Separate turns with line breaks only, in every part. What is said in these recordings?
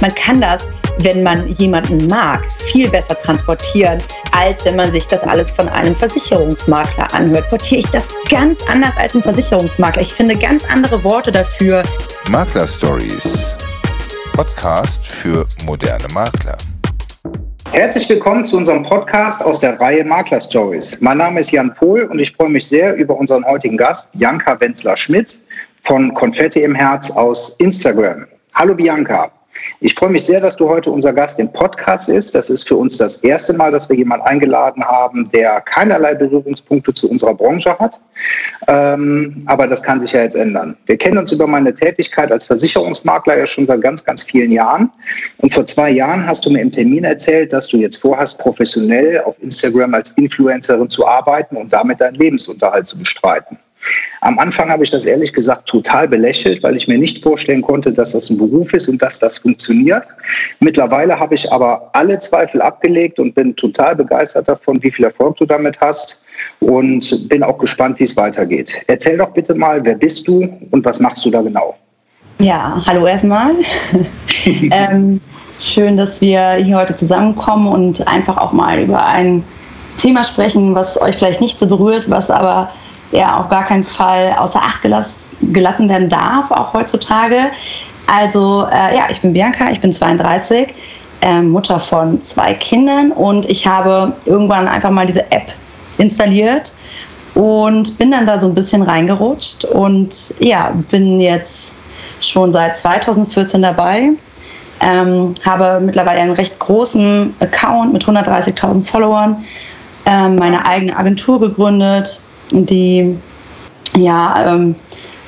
man kann das, wenn man jemanden mag, viel besser transportieren, als wenn man sich das alles von einem Versicherungsmakler anhört. Portiere ich das ganz anders als ein Versicherungsmakler. Ich finde ganz andere Worte dafür.
Makler Stories. Podcast für moderne Makler.
Herzlich willkommen zu unserem Podcast aus der Reihe Makler Stories. Mein Name ist Jan Pohl und ich freue mich sehr über unseren heutigen Gast, Bianca Wenzler-Schmidt von Konfetti im Herz aus Instagram. Hallo Bianca. Ich freue mich sehr, dass du heute unser Gast im Podcast ist. Das ist für uns das erste Mal, dass wir jemanden eingeladen haben, der keinerlei Berührungspunkte zu unserer Branche hat. Ähm, aber das kann sich ja jetzt ändern. Wir kennen uns über meine Tätigkeit als Versicherungsmakler ja schon seit ganz, ganz vielen Jahren. Und vor zwei Jahren hast du mir im Termin erzählt, dass du jetzt vorhast, professionell auf Instagram als Influencerin zu arbeiten und damit deinen Lebensunterhalt zu bestreiten. Am Anfang habe ich das ehrlich gesagt total belächelt, weil ich mir nicht vorstellen konnte, dass das ein Beruf ist und dass das funktioniert. Mittlerweile habe ich aber alle Zweifel abgelegt und bin total begeistert davon, wie viel Erfolg du damit hast und bin auch gespannt, wie es weitergeht. Erzähl doch bitte mal, wer bist du und was machst du da genau?
Ja, hallo erstmal. ähm, schön, dass wir hier heute zusammenkommen und einfach auch mal über ein Thema sprechen, was euch vielleicht nicht so berührt, was aber ja auf gar keinen Fall außer Acht gelassen, gelassen werden darf, auch heutzutage. Also äh, ja, ich bin Bianca, ich bin 32, äh, Mutter von zwei Kindern und ich habe irgendwann einfach mal diese App installiert und bin dann da so ein bisschen reingerutscht und ja, bin jetzt schon seit 2014 dabei. Ähm, habe mittlerweile einen recht großen Account mit 130.000 Followern, ähm, meine eigene Agentur gegründet, die ja ähm,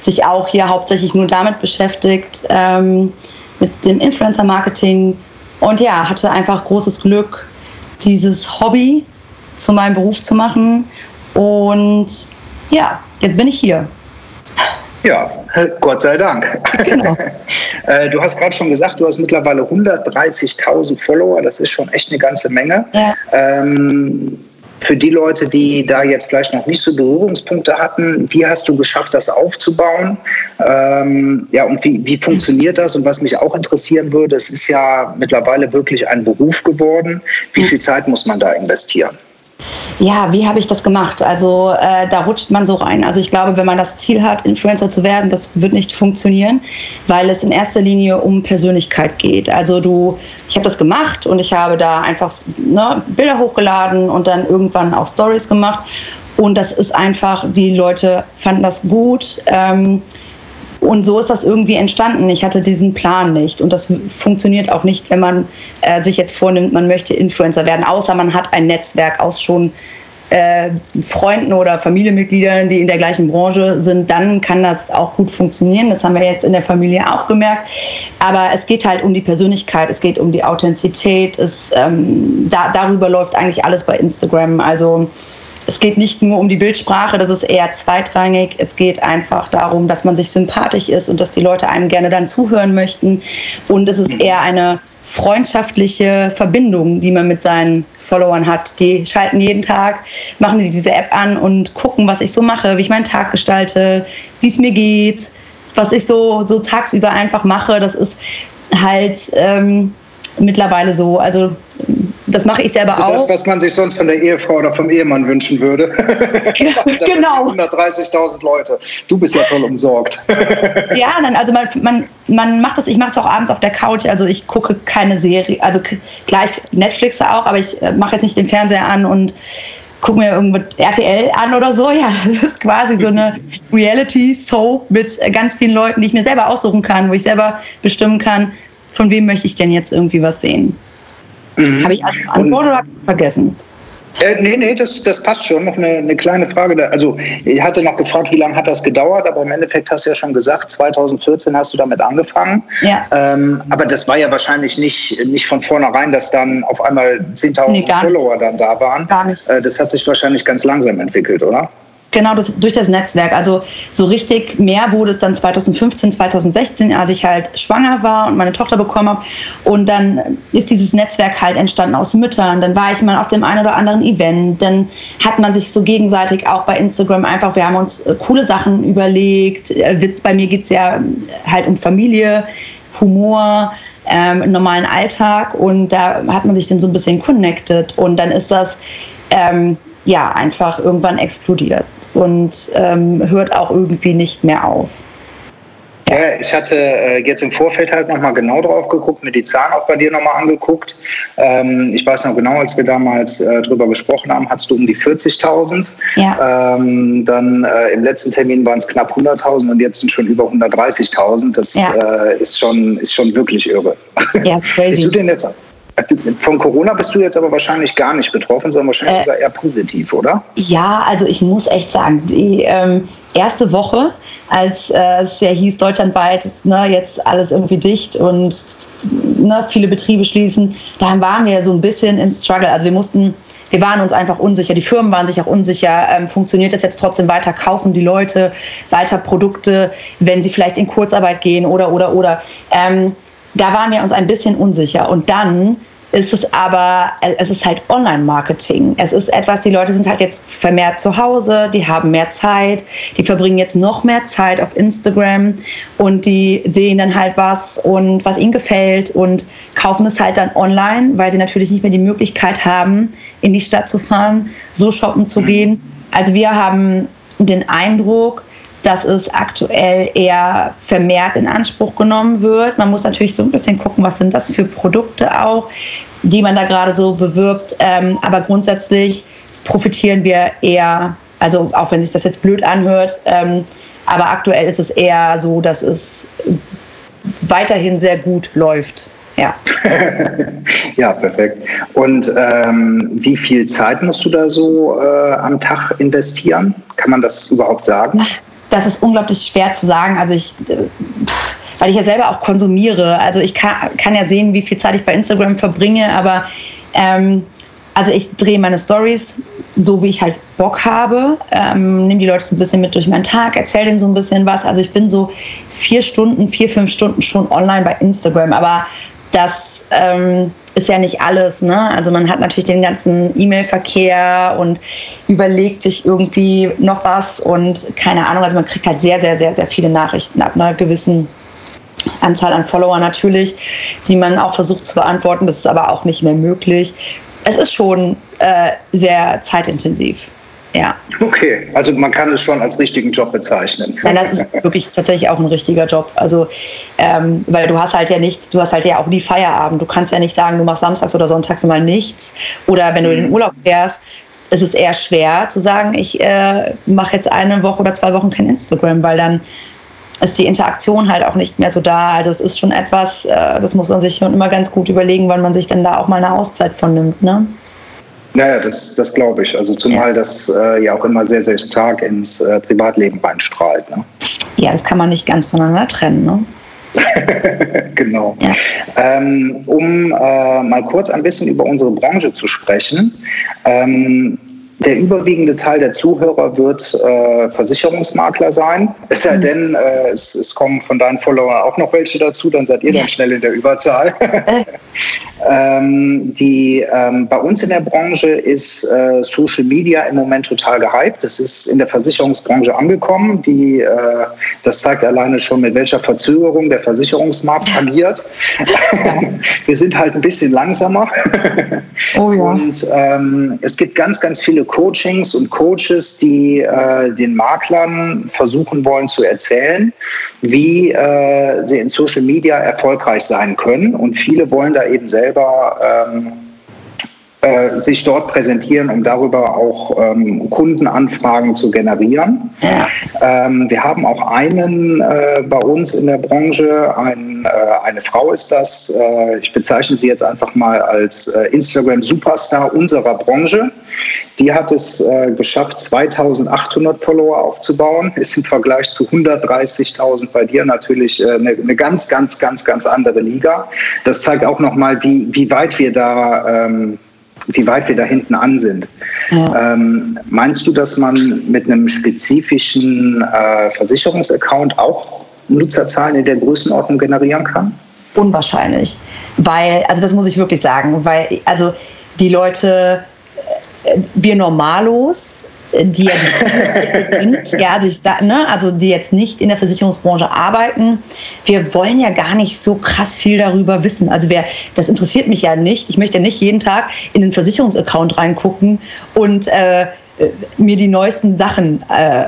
sich auch hier hauptsächlich nur damit beschäftigt, ähm, mit dem Influencer-Marketing. Und ja, hatte einfach großes Glück, dieses Hobby zu meinem Beruf zu machen. Und ja, jetzt bin ich hier.
Ja, Gott sei Dank. Genau. Äh, du hast gerade schon gesagt, du hast mittlerweile 130.000 Follower. Das ist schon echt eine ganze Menge. Ja. Ähm, für die Leute, die da jetzt vielleicht noch nicht so Berührungspunkte hatten, wie hast du geschafft, das aufzubauen? Ähm, ja, und wie, wie funktioniert das? Und was mich auch interessieren würde, es ist ja mittlerweile wirklich ein Beruf geworden. Wie viel Zeit muss man da investieren?
Ja, wie habe ich das gemacht? Also äh, da rutscht man so rein. Also ich glaube, wenn man das Ziel hat, Influencer zu werden, das wird nicht funktionieren, weil es in erster Linie um Persönlichkeit geht. Also du, ich habe das gemacht und ich habe da einfach ne, Bilder hochgeladen und dann irgendwann auch Stories gemacht. Und das ist einfach, die Leute fanden das gut. Ähm, und so ist das irgendwie entstanden. Ich hatte diesen Plan nicht. Und das funktioniert auch nicht, wenn man äh, sich jetzt vornimmt, man möchte Influencer werden, außer man hat ein Netzwerk aus schon äh, Freunden oder Familienmitgliedern, die in der gleichen Branche sind, dann kann das auch gut funktionieren. Das haben wir jetzt in der Familie auch gemerkt. Aber es geht halt um die Persönlichkeit, es geht um die Authentizität. Es, ähm, da, darüber läuft eigentlich alles bei Instagram. Also es geht nicht nur um die Bildsprache, das ist eher zweitrangig. Es geht einfach darum, dass man sich sympathisch ist und dass die Leute einem gerne dann zuhören möchten. Und es ist eher eine freundschaftliche Verbindung, die man mit seinen Followern hat. Die schalten jeden Tag, machen die diese App an und gucken, was ich so mache, wie ich meinen Tag gestalte, wie es mir geht, was ich so, so tagsüber einfach mache. Das ist halt ähm, mittlerweile so. Also das mache ich selber also
das, auch. Das, was man sich sonst von der Ehefrau oder vom Ehemann wünschen würde.
genau.
130.000 Leute. Du bist ja voll umsorgt.
ja, dann, also man, man, man macht das, ich mache es auch abends auf der Couch, also ich gucke keine Serie, also gleich Netflix auch, aber ich äh, mache jetzt nicht den Fernseher an und gucke mir irgendwo RTL an oder so. Ja, das ist quasi so eine Reality-Soap mit ganz vielen Leuten, die ich mir selber aussuchen kann, wo ich selber bestimmen kann, von wem möchte ich denn jetzt irgendwie was sehen. Mhm. Habe ich Antwort oder vergessen?
Äh, nee, nee, das, das passt schon. Noch eine, eine kleine Frage. Also, ich hatte noch gefragt, wie lange hat das gedauert, aber im Endeffekt hast du ja schon gesagt, 2014 hast du damit angefangen. Ja. Ähm, aber das war ja wahrscheinlich nicht, nicht von vornherein, dass dann auf einmal 10.000 nee, Follower dann da waren.
Gar nicht.
Äh, das hat sich wahrscheinlich ganz langsam entwickelt, oder?
Genau, das, durch das Netzwerk. Also so richtig mehr wurde es dann 2015, 2016, als ich halt schwanger war und meine Tochter bekommen habe. Und dann ist dieses Netzwerk halt entstanden aus Müttern. Dann war ich mal auf dem einen oder anderen Event. Dann hat man sich so gegenseitig auch bei Instagram einfach, wir haben uns äh, coole Sachen überlegt. Äh, bei mir geht es ja halt um Familie Humor, ähm, normalen Alltag und da hat man sich dann so ein bisschen connected und dann ist das ähm, ja einfach irgendwann explodiert und ähm, hört auch irgendwie nicht mehr auf.
Ja, ich hatte äh, jetzt im Vorfeld halt nochmal genau drauf geguckt, mir die Zahlen auch bei dir nochmal angeguckt. Ähm, ich weiß noch genau, als wir damals äh, drüber gesprochen haben, hattest du um die 40.000. Ja. Ähm, dann äh, im letzten Termin waren es knapp 100.000 und jetzt sind schon über 130.000. Das ja. ist, schon, ist schon wirklich irre. Ja, ist crazy. Bist du denn jetzt von Corona bist du jetzt aber wahrscheinlich gar nicht betroffen, sondern wahrscheinlich äh, sogar eher positiv, oder?
Ja, also ich muss echt sagen, die ähm, erste Woche, als äh, es ja hieß, deutschlandweit ist ne, jetzt alles irgendwie dicht und ne, viele Betriebe schließen, da waren wir so ein bisschen im Struggle. Also wir mussten, wir waren uns einfach unsicher, die Firmen waren sich auch unsicher, ähm, funktioniert das jetzt trotzdem weiter, kaufen die Leute weiter Produkte, wenn sie vielleicht in Kurzarbeit gehen oder, oder, oder. Ähm, da waren wir uns ein bisschen unsicher. Und dann ist es aber, es ist halt Online-Marketing. Es ist etwas, die Leute sind halt jetzt vermehrt zu Hause, die haben mehr Zeit, die verbringen jetzt noch mehr Zeit auf Instagram und die sehen dann halt was und was ihnen gefällt und kaufen es halt dann online, weil sie natürlich nicht mehr die Möglichkeit haben, in die Stadt zu fahren, so shoppen zu gehen. Also wir haben den Eindruck, dass es aktuell eher vermehrt in Anspruch genommen wird. Man muss natürlich so ein bisschen gucken, was sind das für Produkte auch, die man da gerade so bewirbt. Ähm, aber grundsätzlich profitieren wir eher, also auch wenn sich das jetzt blöd anhört, ähm, aber aktuell ist es eher so, dass es weiterhin sehr gut läuft. Ja.
ja, perfekt. Und ähm, wie viel Zeit musst du da so äh, am Tag investieren? Kann man das überhaupt sagen?
Das ist unglaublich schwer zu sagen. Also ich, äh, weil ich ja selber auch konsumiere. Also ich kann, kann ja sehen, wie viel Zeit ich bei Instagram verbringe, aber ähm, also ich drehe meine Stories so, wie ich halt Bock habe, ähm, nehme die Leute so ein bisschen mit durch meinen Tag, erzähle denen so ein bisschen was. Also ich bin so vier Stunden, vier, fünf Stunden schon online bei Instagram, aber das ähm, ist ja nicht alles. Ne? Also man hat natürlich den ganzen E-Mail-Verkehr und überlegt sich irgendwie noch was und keine Ahnung. Also man kriegt halt sehr, sehr, sehr, sehr viele Nachrichten ab einer gewissen Anzahl an Follower natürlich, die man auch versucht zu beantworten. Das ist aber auch nicht mehr möglich. Es ist schon äh, sehr zeitintensiv. Ja.
Okay, also man kann es schon als richtigen Job bezeichnen.
Nein, das ist wirklich tatsächlich auch ein richtiger Job. Also, ähm, weil du hast halt ja nicht, du hast halt ja auch nie Feierabend. Du kannst ja nicht sagen, du machst samstags oder sonntags mal nichts. Oder wenn du in den mhm. Urlaub fährst, ist es eher schwer zu sagen, ich äh, mache jetzt eine Woche oder zwei Wochen kein Instagram, weil dann ist die Interaktion halt auch nicht mehr so da. Also es ist schon etwas, äh, das muss man sich schon immer ganz gut überlegen, wann man sich dann da auch mal eine Auszeit von nimmt. Ne?
Naja, das, das glaube ich. Also zumal ja. das äh, ja auch immer sehr, sehr stark ins äh, Privatleben reinstrahlt. Ne?
Ja, das kann man nicht ganz voneinander trennen. Ne?
genau. Ja. Ähm, um äh, mal kurz ein bisschen über unsere Branche zu sprechen. Ähm, der überwiegende Teil der Zuhörer wird äh, Versicherungsmakler sein. Es sei mhm. denn, äh, es, es, kommen von deinen Followern auch noch welche dazu, dann seid ihr dann schnell in der Überzahl. ähm, die, ähm, bei uns in der Branche ist äh, Social Media im Moment total gehypt. Das ist in der Versicherungsbranche angekommen. Die, äh, das zeigt alleine schon, mit welcher Verzögerung der Versicherungsmarkt agiert. Wir sind halt ein bisschen langsamer. Oh ja. Und ähm, es gibt ganz, ganz viele Coachings und Coaches, die äh, den Maklern versuchen wollen zu erzählen, wie äh, sie in Social Media erfolgreich sein können. Und viele wollen da eben selber ähm, äh, sich dort präsentieren, um darüber auch ähm, Kundenanfragen zu generieren. Ja. Ähm, wir haben auch einen äh, bei uns in der Branche, ein, äh, eine Frau ist das, äh, ich bezeichne sie jetzt einfach mal als äh, Instagram-Superstar unserer Branche. Die hat es äh, geschafft, 2800 Follower aufzubauen, ist im Vergleich zu 130.000 bei dir natürlich eine, eine, ganz, ganz, ganz, ganz andere Liga. Das zeigt auch nochmal, wie, wie weit wir da ähm, wie weit wir da hinten an sind. Ja. Ähm, meinst du, dass man mit einem spezifischen äh, Versicherungsaccount auch Nutzerzahlen in der Größenordnung generieren kann?
Unwahrscheinlich, weil, also das muss ich wirklich sagen, weil, also die Leute, äh, wir Normalos die ja die sind, ja, also, ich, ne, also die jetzt nicht in der Versicherungsbranche arbeiten, wir wollen ja gar nicht so krass viel darüber wissen. Also wer, das interessiert mich ja nicht. Ich möchte nicht jeden Tag in den Versicherungsaccount reingucken und äh, mir die neuesten Sachen äh,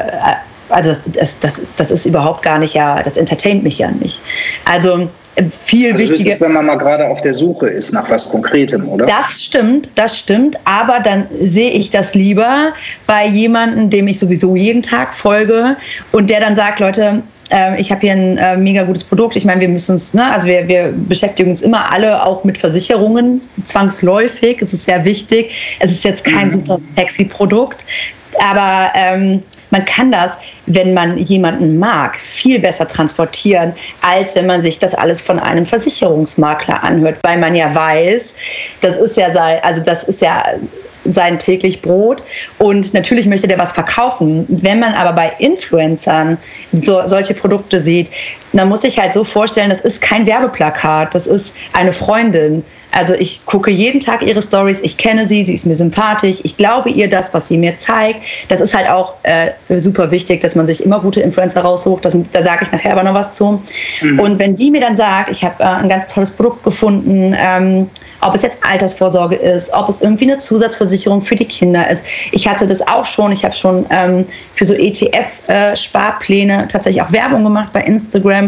also das, das, das, das ist überhaupt gar nicht ja, das entertaint mich ja nicht. Also viel also wichtiger.
Ist, wenn man mal gerade auf der Suche ist nach was Konkretem, oder?
Das stimmt, das stimmt. Aber dann sehe ich das lieber bei jemandem, dem ich sowieso jeden Tag folge und der dann sagt, Leute, ähm, ich habe hier ein äh, mega gutes Produkt. Ich meine, wir müssen uns, ne, also wir, wir beschäftigen uns immer alle auch mit Versicherungen, zwangsläufig. Es ist sehr wichtig. Es ist jetzt kein mhm. super sexy Produkt, aber ähm, man kann das, wenn man jemanden mag, viel besser transportieren, als wenn man sich das alles von einem Versicherungsmakler anhört, weil man ja weiß, das ist ja sein, also das ist ja sein täglich Brot und natürlich möchte der was verkaufen. Wenn man aber bei Influencern so, solche Produkte sieht, dann muss ich halt so vorstellen, das ist kein Werbeplakat, das ist eine Freundin, also ich gucke jeden Tag ihre Stories, ich kenne sie, sie ist mir sympathisch, ich glaube ihr das, was sie mir zeigt. Das ist halt auch äh, super wichtig, dass man sich immer gute Influencer raussucht. Das, da sage ich nachher aber noch was zu. Mhm. Und wenn die mir dann sagt, ich habe äh, ein ganz tolles Produkt gefunden, ähm, ob es jetzt Altersvorsorge ist, ob es irgendwie eine Zusatzversicherung für die Kinder ist. Ich hatte das auch schon. Ich habe schon ähm, für so ETF-Sparpläne äh, tatsächlich auch Werbung gemacht bei Instagram.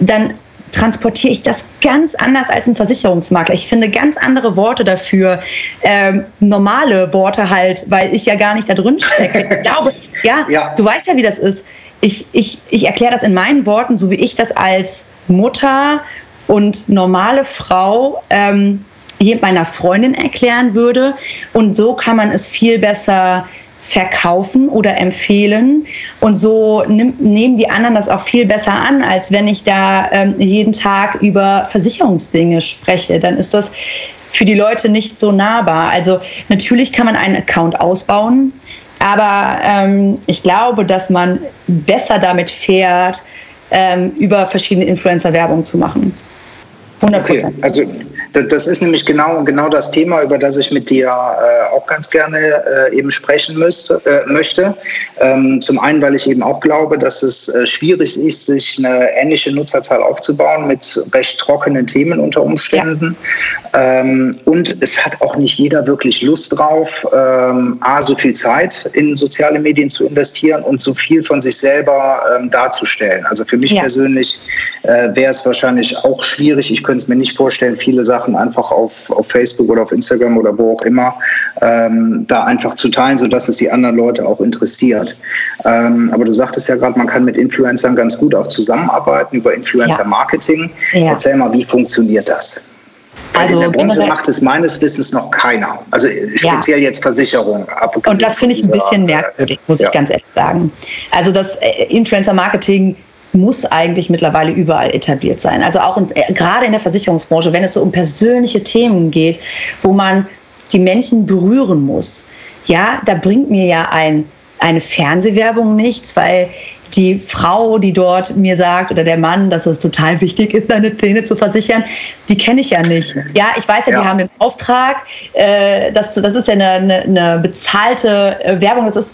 Dann transportiere ich das ganz anders als ein Versicherungsmakler. Ich finde ganz andere Worte dafür, ähm, normale Worte halt, weil ich ja gar nicht da drin stecke. Ich glaube, ja, ja, du weißt ja, wie das ist. Ich, ich, ich erkläre das in meinen Worten, so wie ich das als Mutter und normale Frau ähm, meiner Freundin erklären würde. Und so kann man es viel besser verkaufen oder empfehlen. Und so nimm, nehmen die anderen das auch viel besser an, als wenn ich da ähm, jeden Tag über Versicherungsdinge spreche. Dann ist das für die Leute nicht so nahbar. Also natürlich kann man einen Account ausbauen, aber ähm, ich glaube, dass man besser damit fährt, ähm, über verschiedene Influencer Werbung zu machen.
100 Okay. Also das ist nämlich genau, genau das Thema, über das ich mit dir äh, auch ganz gerne äh, eben sprechen müsste, äh, möchte. Ähm, zum einen, weil ich eben auch glaube, dass es schwierig ist, sich eine ähnliche Nutzerzahl aufzubauen mit recht trockenen Themen unter Umständen. Ja. Ähm, und es hat auch nicht jeder wirklich Lust drauf, ähm, A, so viel Zeit in soziale Medien zu investieren und so viel von sich selber darzustellen. Also für mich ja. persönlich wäre es wahrscheinlich auch schwierig. Ich könnte es mir nicht vorstellen, viele Sachen einfach auf, auf Facebook oder auf Instagram oder wo auch immer ähm, da einfach zu teilen, sodass es die anderen Leute auch interessiert. Ähm, aber du sagtest ja gerade, man kann mit Influencern ganz gut auch zusammenarbeiten über Influencer-Marketing. Ja. Erzähl mal, wie funktioniert das? Also in der Branche macht es meines Wissens noch keiner. Also speziell ja. jetzt Versicherung.
Und das finde ich ein bisschen merkwürdig, muss ja. ich ganz ehrlich sagen. Also das äh, Influencer-Marketing muss eigentlich mittlerweile überall etabliert sein. Also auch in, äh, gerade in der Versicherungsbranche, wenn es so um persönliche Themen geht, wo man die Menschen berühren muss. Ja, da bringt mir ja ein, eine Fernsehwerbung nichts, weil die Frau, die dort mir sagt, oder der Mann, dass es total wichtig ist, seine Zähne zu versichern, die kenne ich ja nicht. Ja, ich weiß ja, ja. die haben den Auftrag, äh, das, das ist ja eine, eine, eine bezahlte äh, Werbung, das ist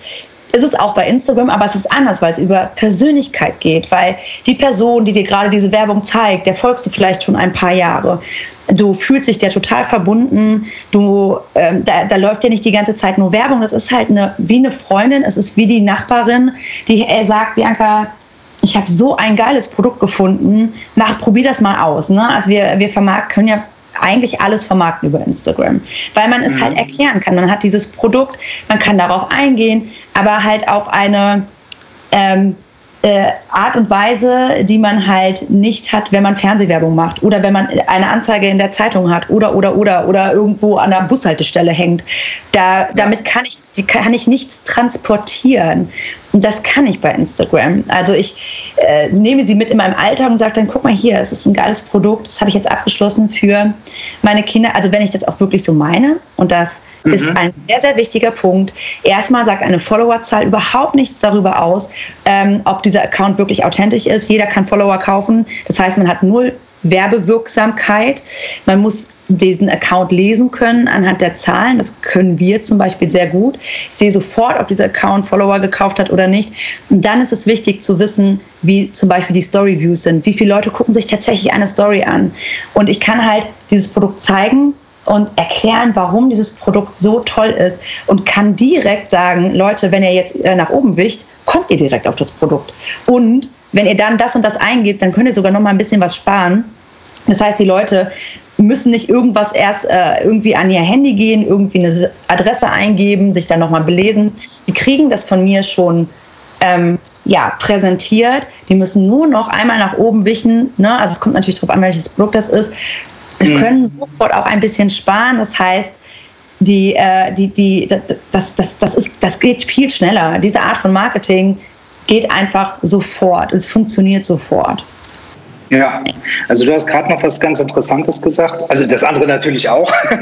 ist es auch bei Instagram, aber es ist anders, weil es über Persönlichkeit geht, weil die Person, die dir gerade diese Werbung zeigt, der folgst du vielleicht schon ein paar Jahre. Du fühlst dich der total verbunden. Du, ähm, da, da läuft ja nicht die ganze Zeit nur Werbung. Das ist halt eine, wie eine Freundin. Es ist wie die Nachbarin, die äh, sagt, Bianca, ich habe so ein geiles Produkt gefunden. Mach, probier das mal aus. Ne? Also wir, wir vermarkten, können ja eigentlich alles vermarkten über Instagram, weil man es halt mhm. halt erklären kann. Man hat dieses Produkt, man kann darauf eingehen, aber halt auf eine ähm, äh, Art und Weise, die man halt nicht hat, wenn man Fernsehwerbung macht oder wenn man eine Anzeige in der Zeitung hat oder oder oder oder irgendwo an der Bushaltestelle hängt. Da, damit kann ich, kann ich nichts transportieren. Und das kann ich bei Instagram. Also ich äh, nehme sie mit in meinem Alltag und sage dann, guck mal hier, es ist ein geiles Produkt, das habe ich jetzt abgeschlossen für meine Kinder. Also wenn ich das auch wirklich so meine und das mhm. ist ein sehr, sehr wichtiger Punkt. Erstmal sagt eine Followerzahl überhaupt nichts darüber aus, ähm, ob dieser Account wirklich authentisch ist. Jeder kann Follower kaufen. Das heißt, man hat null Werbewirksamkeit. Man muss diesen Account lesen können anhand der Zahlen. Das können wir zum Beispiel sehr gut. Ich sehe sofort, ob dieser Account Follower gekauft hat oder nicht. Und dann ist es wichtig zu wissen, wie zum Beispiel die Story Views sind. Wie viele Leute gucken sich tatsächlich eine Story an? Und ich kann halt dieses Produkt zeigen und erklären, warum dieses Produkt so toll ist und kann direkt sagen, Leute, wenn ihr jetzt äh, nach oben wicht, kommt ihr direkt auf das Produkt. Und wenn ihr dann das und das eingebt, dann könnt ihr sogar noch mal ein bisschen was sparen. Das heißt, die Leute müssen nicht irgendwas erst äh, irgendwie an ihr Handy gehen, irgendwie eine Adresse eingeben, sich dann nochmal belesen. Die kriegen das von mir schon ähm, ja, präsentiert. Die müssen nur noch einmal nach oben wischen. Ne? Also es kommt natürlich darauf an, welches Produkt das ist. Wir mhm. können sofort auch ein bisschen sparen. Das heißt, die, äh, die, die, das, das, das, ist, das geht viel schneller. Diese Art von Marketing geht einfach sofort. Es funktioniert sofort.
Ja, also du hast gerade noch was ganz Interessantes gesagt. Also das andere natürlich auch.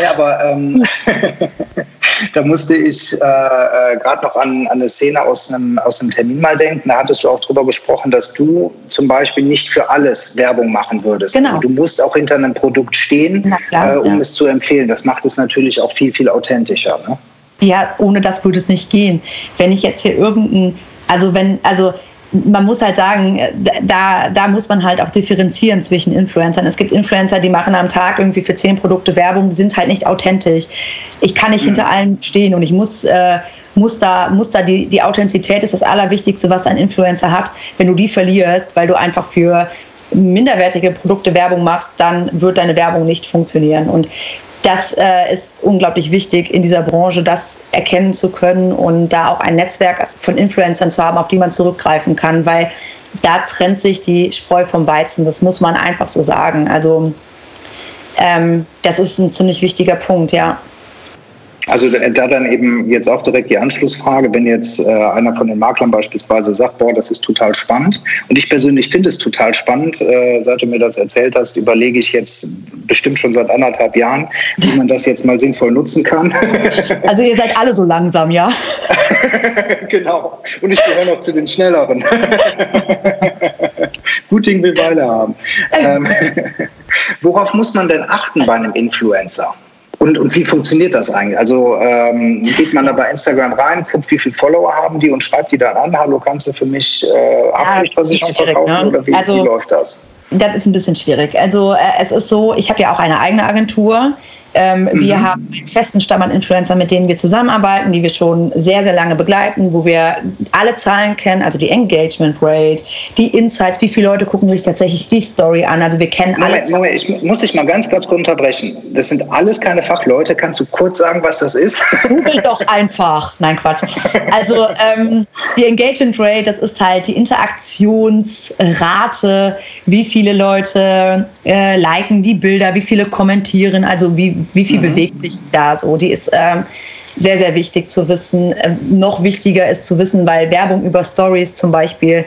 ja, aber ähm, da musste ich äh, äh, gerade noch an, an eine Szene aus einem, aus einem Termin mal denken. Da hattest du auch darüber gesprochen, dass du zum Beispiel nicht für alles Werbung machen würdest. Genau. Also du musst auch hinter einem Produkt stehen, klar, äh, um ja. es zu empfehlen. Das macht es natürlich auch viel, viel authentischer. Ne?
Ja, ohne das würde es nicht gehen. Wenn ich jetzt hier irgendein, also wenn, also man muss halt sagen, äh, da, da muss man halt auch differenzieren zwischen Influencern. Es gibt Influencer, die machen am Tag irgendwie für zehn Produkte Werbung, die sind halt nicht authentisch. Ich kann nicht mhm. hinter allem stehen und ich muss, äh, muss da, muss da die, die Authentizität ist das Allerwichtigste, was ein Influencer hat. Wenn du die verlierst, weil du einfach für minderwertige Produkte Werbung machst, dann wird deine Werbung nicht funktionieren. Und das äh, ist unglaublich wichtig in dieser Branche, das erkennen zu können und da auch ein Netzwerk von Influencern zu haben, auf die man zurückgreifen kann, weil da trennt sich die Spreu vom Weizen. Das muss man einfach so sagen. Also ähm, das ist ein ziemlich wichtiger Punkt, ja.
Also da dann eben jetzt auch direkt die Anschlussfrage, wenn jetzt äh, einer von den Maklern beispielsweise sagt, boah, das ist total spannend. Und ich persönlich finde es total spannend, äh, seit du mir das erzählt hast, überlege ich jetzt bestimmt schon seit anderthalb Jahren, wie man das jetzt mal sinnvoll nutzen kann.
Also ihr seid alle so langsam, ja?
genau. Und ich gehöre noch zu den Schnelleren. Guting will Weile haben. Ähm, worauf muss man denn achten bei einem Influencer? Und, und wie funktioniert das eigentlich? Also ähm, geht man da bei Instagram rein, guckt, wie viele Follower haben die und schreibt die dann an, hallo, kannst du für mich äh, Haftpflichtversicherung ja, verkaufen ne? oder wie, also, wie läuft das?
Das ist ein bisschen schwierig. Also äh, es ist so, ich habe ja auch eine eigene Agentur. Ähm, mhm. Wir haben einen festen Stamm an Influencern, mit denen wir zusammenarbeiten, die wir schon sehr, sehr lange begleiten, wo wir alle Zahlen kennen, also die Engagement Rate, die Insights, wie viele Leute gucken sich tatsächlich die Story an. Also wir kennen
Moment, alle. Moment, ich muss dich mal ganz kurz unterbrechen. Das sind alles keine Fachleute. Kannst du kurz sagen, was das ist?
Google doch einfach. Nein, Quatsch. Also ähm, die Engagement Rate, das ist halt die Interaktionsrate, wie viele Leute äh, liken die Bilder, wie viele kommentieren, also wie wie viel mhm. bewegt sich da so. Die ist ähm, sehr, sehr wichtig zu wissen. Ähm, noch wichtiger ist zu wissen, weil Werbung über Stories zum Beispiel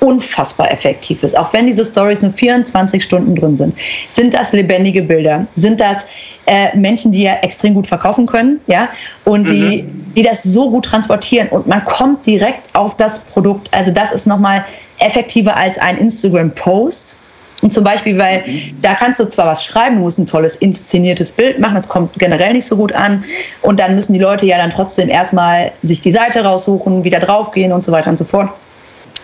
unfassbar effektiv ist. Auch wenn diese Stories nur 24 Stunden drin sind, sind das lebendige Bilder, sind das äh, Menschen, die ja extrem gut verkaufen können, ja, und die, mhm. die das so gut transportieren und man kommt direkt auf das Produkt. Also das ist nochmal effektiver als ein Instagram-Post, und zum Beispiel, weil da kannst du zwar was schreiben, du musst ein tolles inszeniertes Bild machen, das kommt generell nicht so gut an. Und dann müssen die Leute ja dann trotzdem erstmal sich die Seite raussuchen, wieder draufgehen und so weiter und so fort.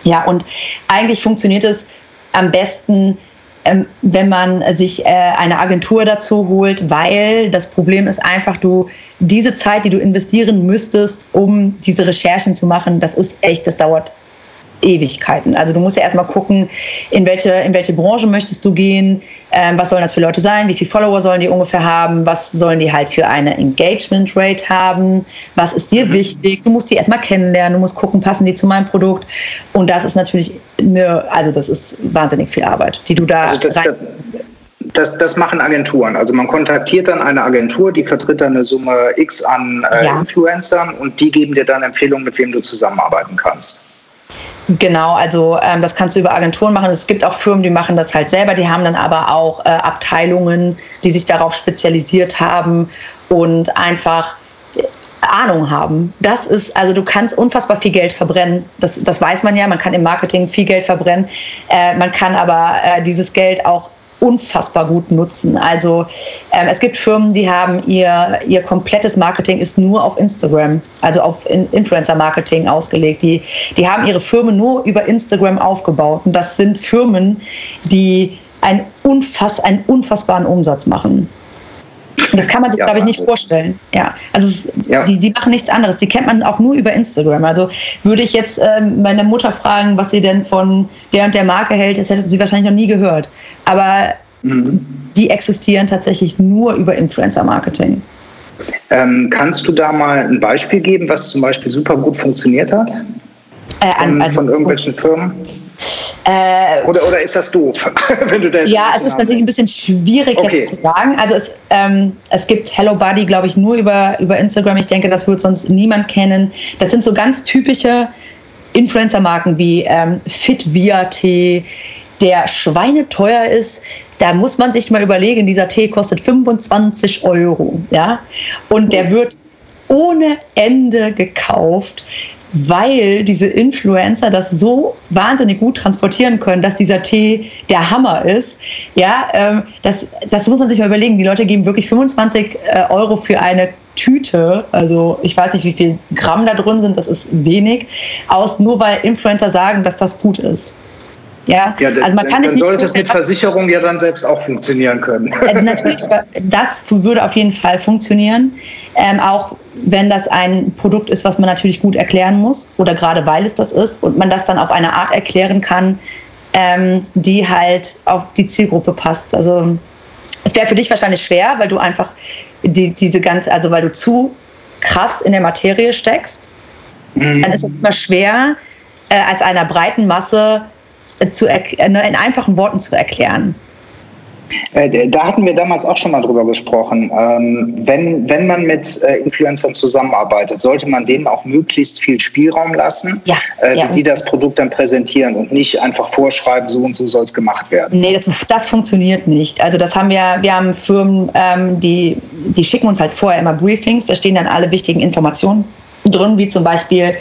Ja, und eigentlich funktioniert es am besten, ähm, wenn man sich äh, eine Agentur dazu holt, weil das Problem ist einfach, du diese Zeit, die du investieren müsstest, um diese Recherchen zu machen, das ist echt, das dauert Ewigkeiten. Also du musst ja erstmal gucken, in welche, in welche Branche möchtest du gehen, ähm, was sollen das für Leute sein, wie viele Follower sollen die ungefähr haben, was sollen die halt für eine Engagement Rate haben, was ist dir mhm. wichtig, du musst die erstmal kennenlernen, du musst gucken, passen die zu meinem Produkt und das ist natürlich eine, also das ist wahnsinnig viel Arbeit, die du da also das, rein
das, das, machen Agenturen. Also man kontaktiert dann eine Agentur, die vertritt dann eine Summe X an äh, ja. Influencern und die geben dir dann Empfehlungen, mit wem du zusammenarbeiten kannst.
Genau, also ähm, das kannst du über Agenturen machen. Es gibt auch Firmen, die machen das halt selber. Die haben dann aber auch äh, Abteilungen, die sich darauf spezialisiert haben und einfach Ahnung haben. Das ist, also du kannst unfassbar viel Geld verbrennen. Das, das weiß man ja. Man kann im Marketing viel Geld verbrennen. Äh, man kann aber äh, dieses Geld auch unfassbar gut nutzen. Also ähm, es gibt Firmen, die haben ihr, ihr komplettes Marketing ist nur auf Instagram, also auf In Influencer-Marketing ausgelegt. Die, die haben ihre Firmen nur über Instagram aufgebaut. Und das sind Firmen, die ein unfass, einen unfassbaren Umsatz machen. Das kann man sich, ja, glaube ich, nicht vorstellen. Ja, also es, ja. Die, die machen nichts anderes. Die kennt man auch nur über Instagram. Also würde ich jetzt ähm, meine Mutter fragen, was sie denn von der und der Marke hält, das hätte sie wahrscheinlich noch nie gehört. Aber mhm. die existieren tatsächlich nur über Influencer-Marketing.
Ähm, kannst du da mal ein Beispiel geben, was zum Beispiel super gut funktioniert hat? Äh, an, also, von irgendwelchen Firmen? Äh, oder, oder ist das doof,
wenn du das Ja, es ist natürlich ein bisschen schwierig okay. jetzt zu sagen. Also es, ähm, es gibt Hello Buddy, glaube ich, nur über, über Instagram. Ich denke, das wird sonst niemand kennen. Das sind so ganz typische Influencer-Marken wie ähm, Fit Via Tee, der schweineteuer ist. Da muss man sich mal überlegen, dieser Tee kostet 25 Euro. Ja? Und der wird ohne Ende gekauft weil diese Influencer das so wahnsinnig gut transportieren können, dass dieser Tee der Hammer ist. Ja, ähm, das, das muss man sich mal überlegen. Die Leute geben wirklich 25 äh, Euro für eine Tüte, also ich weiß nicht, wie viel Gramm da drin sind, das ist wenig, aus, nur weil Influencer sagen, dass das gut ist.
Ja, ja das, also man kann dann, dann sollte es mit Versicherung ja dann selbst auch funktionieren können.
Äh, natürlich, das würde auf jeden Fall funktionieren. Ähm, auch wenn das ein Produkt ist, was man natürlich gut erklären muss oder gerade weil es das ist und man das dann auf eine Art erklären kann, ähm, die halt auf die Zielgruppe passt. Also es wäre für dich wahrscheinlich schwer, weil du einfach die, diese ganze, also weil du zu krass in der Materie steckst. Mhm. Dann ist es immer schwer, äh, als einer breiten Masse zu, äh, ne, in einfachen Worten zu erklären.
Äh, da hatten wir damals auch schon mal drüber gesprochen. Ähm, wenn, wenn man mit äh, Influencern zusammenarbeitet, sollte man denen auch möglichst viel Spielraum lassen, ja, wie ja. die das Produkt dann präsentieren und nicht einfach vorschreiben, so und so soll es gemacht werden.
Nee, das, das, funktioniert nicht. Also das haben wir, wir haben Firmen, ähm, die, die schicken uns halt vorher immer Briefings, da stehen dann alle wichtigen Informationen drin, wie zum Beispiel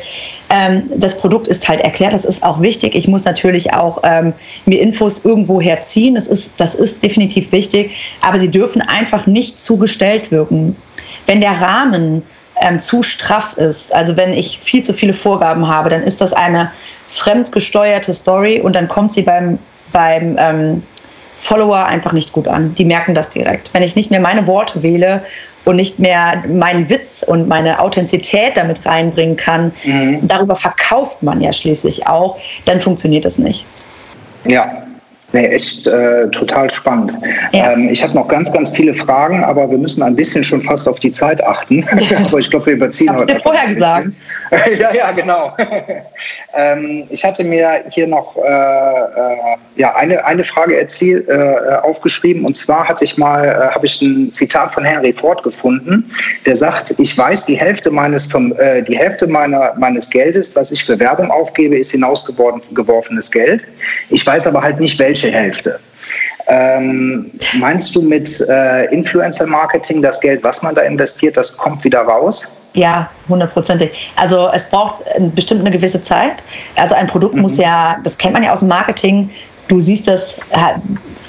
ähm, das Produkt ist halt erklärt, das ist auch wichtig. Ich muss natürlich auch ähm, mir Infos irgendwo herziehen, das ist, das ist definitiv wichtig, aber sie dürfen einfach nicht zugestellt wirken. Wenn der Rahmen ähm, zu straff ist, also wenn ich viel zu viele Vorgaben habe, dann ist das eine fremdgesteuerte Story und dann kommt sie beim, beim ähm, Follower einfach nicht gut an. Die merken das direkt. Wenn ich nicht mehr meine Worte wähle und nicht mehr meinen Witz und meine Authentizität damit reinbringen kann, mhm. darüber verkauft man ja schließlich auch, dann funktioniert das nicht.
Ja, Nee, echt äh, total spannend. Ja. Ähm, ich habe noch ganz, ganz viele Fragen, aber wir müssen ein bisschen schon fast auf die Zeit achten. aber ich glaube, wir überziehen
Hab's heute. Dir vorher gesagt.
ja, ja, genau. ähm, ich hatte mir hier noch äh, äh, ja, eine, eine Frage erzielt, äh, aufgeschrieben und zwar hatte ich mal, äh, habe ich ein Zitat von Henry Ford gefunden, der sagt, ich weiß, die Hälfte meines, vom, äh, die Hälfte meiner, meines Geldes, was ich für Werbung aufgebe, ist hinausgeworfenes Geld. Ich weiß aber halt nicht, welche Hälfte. Ähm, meinst du mit äh, Influencer-Marketing das Geld, was man da investiert, das kommt wieder raus?
Ja, hundertprozentig. Also es braucht bestimmt eine gewisse Zeit. Also ein Produkt mhm. muss ja, das kennt man ja aus dem Marketing, du siehst das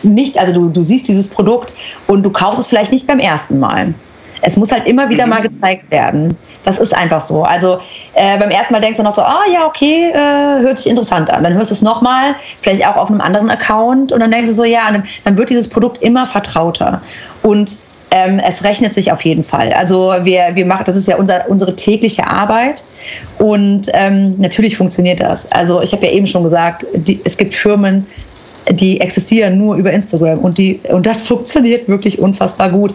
nicht, also du, du siehst dieses Produkt und du kaufst es vielleicht nicht beim ersten Mal. Es muss halt immer wieder mhm. mal gezeigt werden. Das ist einfach so. Also äh, beim ersten Mal denkst du noch so, ah oh, ja, okay, äh, hört sich interessant an. Dann hörst du es nochmal, vielleicht auch auf einem anderen Account und dann denkst du so, ja, dann, dann wird dieses Produkt immer vertrauter. Und ähm, es rechnet sich auf jeden Fall. Also wir, wir machen, das ist ja unser, unsere tägliche Arbeit und ähm, natürlich funktioniert das. Also ich habe ja eben schon gesagt, die, es gibt Firmen, die existieren nur über Instagram und die und das funktioniert wirklich unfassbar gut.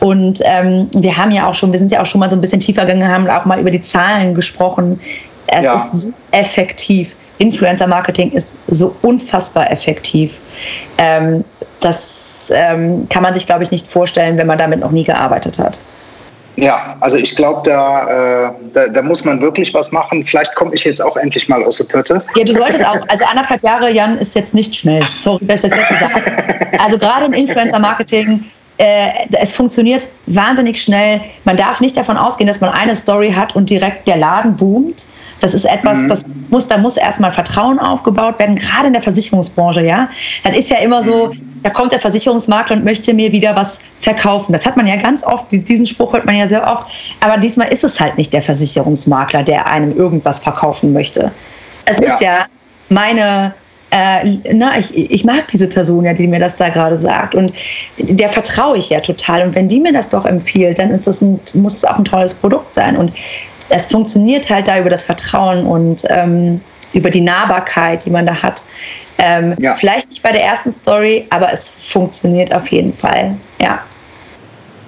Und ähm, wir haben ja auch schon, wir sind ja auch schon mal so ein bisschen tiefer gegangen, haben auch mal über die Zahlen gesprochen. Es ja. ist so effektiv. Influencer-Marketing ist so unfassbar effektiv. Ähm, das ähm, kann man sich, glaube ich, nicht vorstellen, wenn man damit noch nie gearbeitet hat.
Ja, also ich glaube, da, äh, da, da, muss man wirklich was machen. Vielleicht komme ich jetzt auch endlich mal aus der Pötte.
Ja, du solltest auch. Also anderthalb Jahre, Jan, ist jetzt nicht schnell. Sorry, dass ich das letzte sage. Also gerade im Influencer-Marketing äh, es funktioniert wahnsinnig schnell. Man darf nicht davon ausgehen, dass man eine Story hat und direkt der Laden boomt. Das ist etwas, mhm. das muss, da muss erstmal Vertrauen aufgebaut werden, gerade in der Versicherungsbranche, ja. Dann ist ja immer so, da kommt der Versicherungsmakler und möchte mir wieder was verkaufen. Das hat man ja ganz oft, diesen Spruch hört man ja sehr oft, aber diesmal ist es halt nicht der Versicherungsmakler, der einem irgendwas verkaufen möchte. Es ja. ist ja meine, äh, na, ich, ich mag diese Person ja, die mir das da gerade sagt. Und der vertraue ich ja total. Und wenn die mir das doch empfiehlt, dann ist das ein, muss es auch ein tolles Produkt sein. Und es funktioniert halt da über das Vertrauen und ähm, über die Nahbarkeit, die man da hat. Ähm, ja. Vielleicht nicht bei der ersten Story, aber es funktioniert auf jeden Fall. Ja.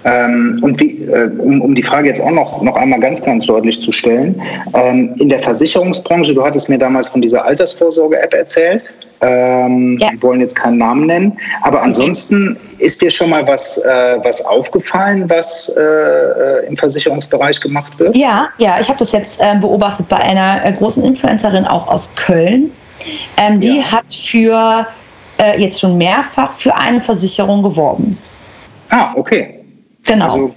Ähm, und wie, äh, um, um, die Frage jetzt auch noch, noch einmal ganz, ganz deutlich zu stellen, ähm, in der Versicherungsbranche, du hattest mir damals von dieser Altersvorsorge-App erzählt, ähm, ja. Wir wollen jetzt keinen Namen nennen. Aber ansonsten ist dir schon mal was, äh, was aufgefallen, was äh, äh im Versicherungsbereich gemacht wird?
Ja, ja, ich habe das jetzt äh, beobachtet bei einer äh, großen Influencerin auch aus Köln. Ähm, die ja. hat für äh, jetzt schon mehrfach für eine Versicherung geworben.
Ah, okay.
Genau. Also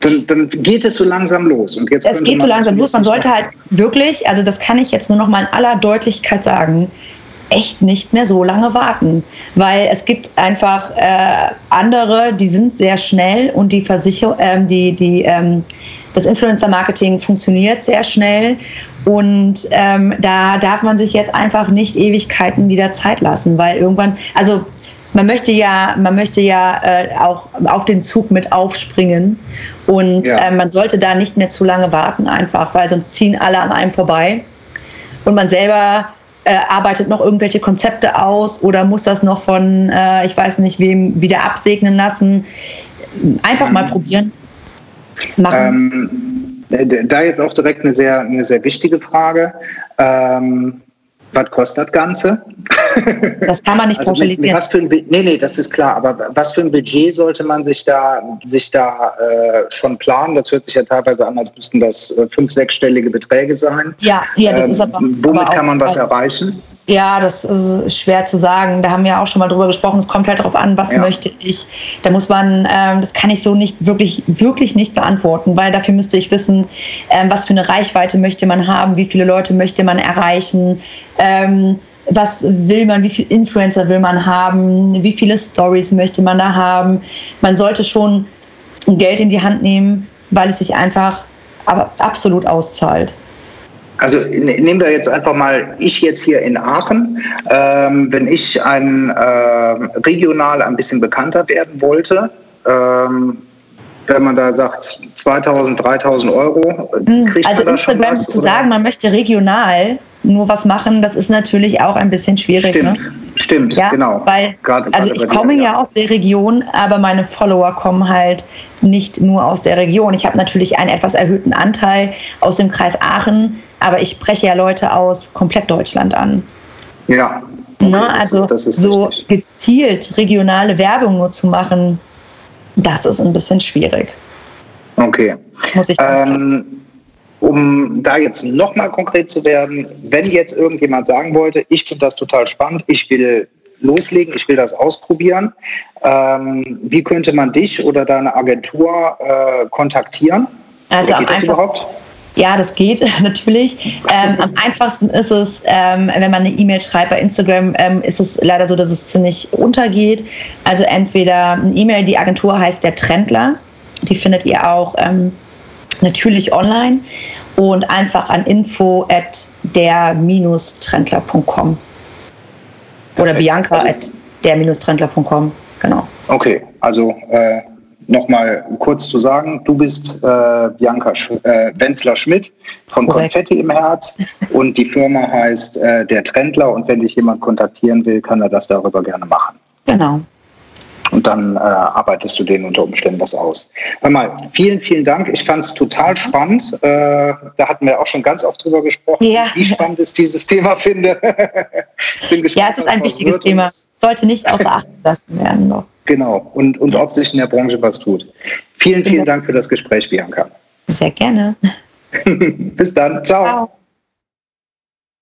dann, dann, geht es so langsam los. Und
jetzt es geht so langsam los. Man sollte halt wirklich, also das kann ich jetzt nur noch mal in aller Deutlichkeit sagen, echt nicht mehr so lange warten, weil es gibt einfach äh, andere, die sind sehr schnell und die Versicherung, ähm, die, die, ähm, das Influencer-Marketing funktioniert sehr schnell und ähm, da darf man sich jetzt einfach nicht Ewigkeiten wieder Zeit lassen, weil irgendwann, also man möchte ja, man möchte ja äh, auch auf den Zug mit aufspringen und ja. äh, man sollte da nicht mehr zu lange warten, einfach, weil sonst ziehen alle an einem vorbei und man selber äh, arbeitet noch irgendwelche Konzepte aus oder muss das noch von, äh, ich weiß nicht wem, wieder absegnen lassen. Einfach mal probieren.
Machen. Ähm, da jetzt auch direkt eine sehr, eine sehr wichtige Frage. Ähm, was kostet das Ganze?
Das kann man nicht also pauschalisieren. Mit, mit
was für ein, nee, nee, das ist klar. Aber was für ein Budget sollte man sich da, sich da äh, schon planen? Das hört sich ja teilweise an, als müssten das äh, fünf-, sechsstellige Beträge sein.
Ja, ja das ähm, ist aber.
Womit aber kann man was erreichen?
Ja, das ist schwer zu sagen. Da haben wir auch schon mal drüber gesprochen. Es kommt halt darauf an, was ja. möchte ich. Da muss man, ähm, das kann ich so nicht wirklich, wirklich nicht beantworten, weil dafür müsste ich wissen, ähm, was für eine Reichweite möchte man haben, wie viele Leute möchte man erreichen. Ähm, was will man, wie viele Influencer will man haben, wie viele Stories möchte man da haben. Man sollte schon Geld in die Hand nehmen, weil es sich einfach absolut auszahlt.
Also nehmen wir jetzt einfach mal, ich jetzt hier in Aachen, ähm, wenn ich ein, äh, regional ein bisschen bekannter werden wollte, ähm, wenn man da sagt 2000, 3000 Euro,
hm, kriegt also man da schon was, zu oder? sagen, man möchte regional nur was machen, das ist natürlich auch ein bisschen schwierig.
Stimmt,
ne?
Stimmt,
ja, genau. Weil, gerade, also ich komme dir, ja. ja aus der Region, aber meine Follower kommen halt nicht nur aus der Region. Ich habe natürlich einen etwas erhöhten Anteil aus dem Kreis Aachen, aber ich spreche ja Leute aus komplett Deutschland an.
Ja.
Okay, ne? Also das, das so richtig. gezielt regionale Werbung nur zu machen, das ist ein bisschen schwierig.
Okay. Muss ich ähm, um da jetzt nochmal konkret zu werden, wenn jetzt irgendjemand sagen wollte, ich finde das total spannend, ich will loslegen, ich will das ausprobieren, ähm, wie könnte man dich oder deine Agentur äh, kontaktieren?
Also geht das überhaupt? Ja, das geht natürlich. Ähm, am einfachsten ist es, ähm, wenn man eine E-Mail schreibt bei Instagram, ähm, ist es leider so, dass es ziemlich untergeht. Also entweder eine E-Mail, die Agentur heißt der Trendler, die findet ihr auch ähm, natürlich online und einfach an info at der-trendler.com oder Bianca also, at der-trendler.com, genau.
Okay, also äh, nochmal kurz zu sagen, du bist äh, Bianca Sch äh, Wenzler-Schmidt von Korrekt. Konfetti im Herz und die Firma heißt äh, Der Trendler und wenn dich jemand kontaktieren will, kann er das darüber gerne machen.
Genau
und dann äh, arbeitest du denen unter Umständen was aus. Hör mal, vielen, vielen Dank. Ich fand es total spannend. Äh, da hatten wir auch schon ganz oft drüber gesprochen, ja. wie spannend ich dieses Thema finde.
bin gespannt, ja, es ist ein wichtiges Thema. Sollte nicht außer Acht gelassen werden. Noch.
Genau, und, und ja. ob sich in der Branche was tut. Vielen, vielen Dank für das Gespräch, Bianca.
Sehr gerne.
Bis dann. Ciao. Ciao.